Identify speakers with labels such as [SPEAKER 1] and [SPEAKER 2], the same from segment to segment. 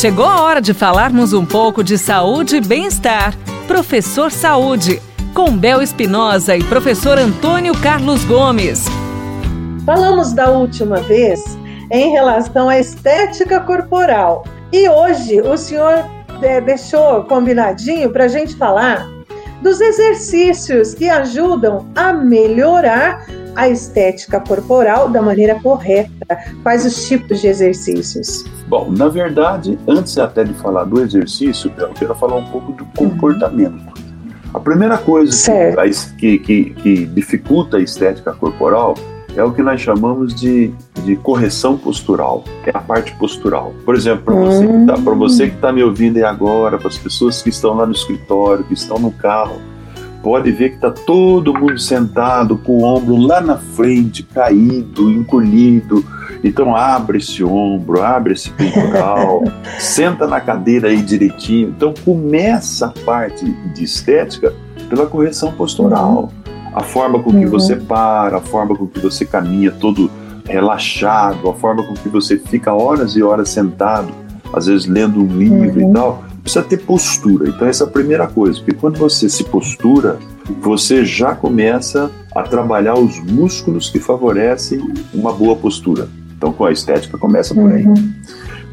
[SPEAKER 1] Chegou a hora de falarmos um pouco de saúde e bem-estar. Professor Saúde, com Bel Espinosa e professor Antônio Carlos Gomes.
[SPEAKER 2] Falamos da última vez em relação à estética corporal. E hoje o senhor é, deixou combinadinho para a gente falar dos exercícios que ajudam a melhorar a estética corporal da maneira correta. Quais os tipos de exercícios?
[SPEAKER 3] Bom, na verdade, antes até de falar do exercício, eu quero falar um pouco do comportamento. A primeira coisa que, que, que, dificulta a estética corporal é o que nós chamamos de, de correção postural, é a parte postural. Por exemplo, para você, hum. tá, você que está me ouvindo aí agora, para as pessoas que estão lá no escritório, que estão no carro, pode ver que está todo mundo sentado com o ombro lá na frente, caído, encolhido. Então abre esse ombro, abre esse peitoral, senta na cadeira aí direitinho. Então começa a parte de estética pela correção postural. Uhum. A forma com que uhum. você para, a forma com que você caminha todo relaxado, a forma com que você fica horas e horas sentado, às vezes lendo um livro uhum. e tal precisa ter postura. Então, essa é a primeira coisa, porque quando você se postura, você já começa a trabalhar os músculos que favorecem uma boa postura. Então, com a estética, começa por aí. Uhum.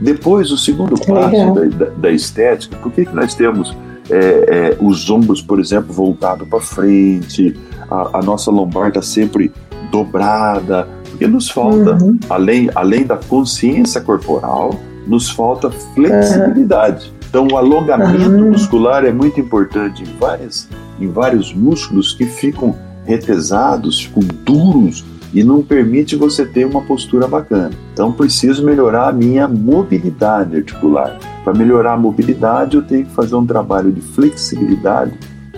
[SPEAKER 3] Depois, o segundo passo da, da, da, estética, por que, que nós temos é, é, os ombros, por exemplo, voltados para frente, a, a, nossa lombar está sempre dobrada? Porque nos falta, uhum. além, além da consciência corporal, nos falta flexibilidade. Então, o alongamento uhum. muscular é muito importante em, várias, em vários músculos que ficam retesados, ficam duros e não permite você ter uma postura bacana. Então, preciso melhorar a minha mobilidade articular. Para melhorar a mobilidade, eu tenho que fazer um trabalho de flexibilidade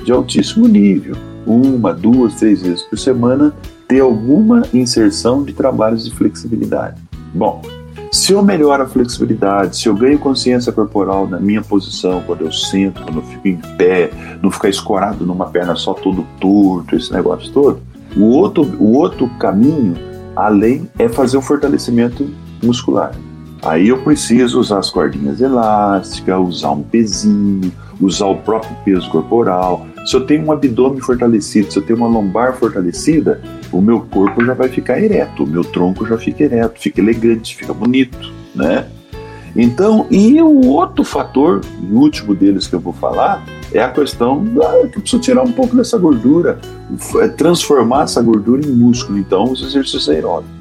[SPEAKER 3] de altíssimo nível. Uma, duas, três vezes por semana, ter alguma inserção de trabalhos de flexibilidade. Bom, se eu melhoro a flexibilidade, se eu ganho consciência corporal na minha posição, quando eu sento, quando eu fico em pé, não ficar escorado numa perna só todo torto, esse negócio todo, o outro, o outro caminho, além, é fazer o fortalecimento muscular. Aí eu preciso usar as cordinhas elásticas, usar um pezinho, usar o próprio peso corporal. Se eu tenho um abdômen fortalecido, se eu tenho uma lombar fortalecida, o meu corpo já vai ficar ereto, o meu tronco já fica ereto, fica elegante, fica bonito, né? Então, e o outro fator, o último deles que eu vou falar, é a questão da, que eu preciso tirar um pouco dessa gordura, transformar essa gordura em músculo. Então, os exercícios aeróbicos.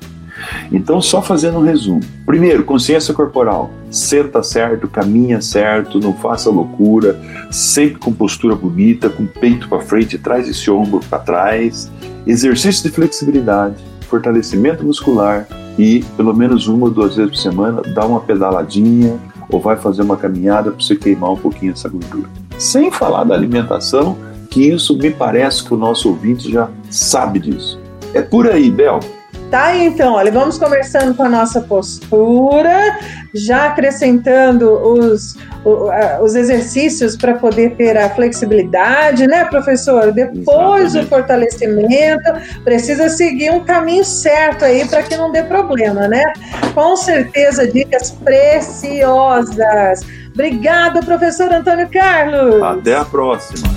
[SPEAKER 3] Então, só fazendo um resumo. Primeiro, consciência corporal. Senta certo, caminha certo, não faça loucura, sempre com postura bonita, com peito para frente, traz esse ombro para trás. Exercício de flexibilidade, fortalecimento muscular e, pelo menos uma ou duas vezes por semana, dá uma pedaladinha ou vai fazer uma caminhada para você queimar um pouquinho essa gordura. Sem falar da alimentação, que isso me parece que o nosso ouvinte já sabe disso. É por aí, Bel.
[SPEAKER 2] Tá, então, olha, vamos conversando com a nossa postura, já acrescentando os, os exercícios para poder ter a flexibilidade, né, professor? Depois Exatamente. o fortalecimento, precisa seguir um caminho certo aí para que não dê problema, né? Com certeza, dicas preciosas. Obrigada, professor Antônio Carlos.
[SPEAKER 3] Até a próxima.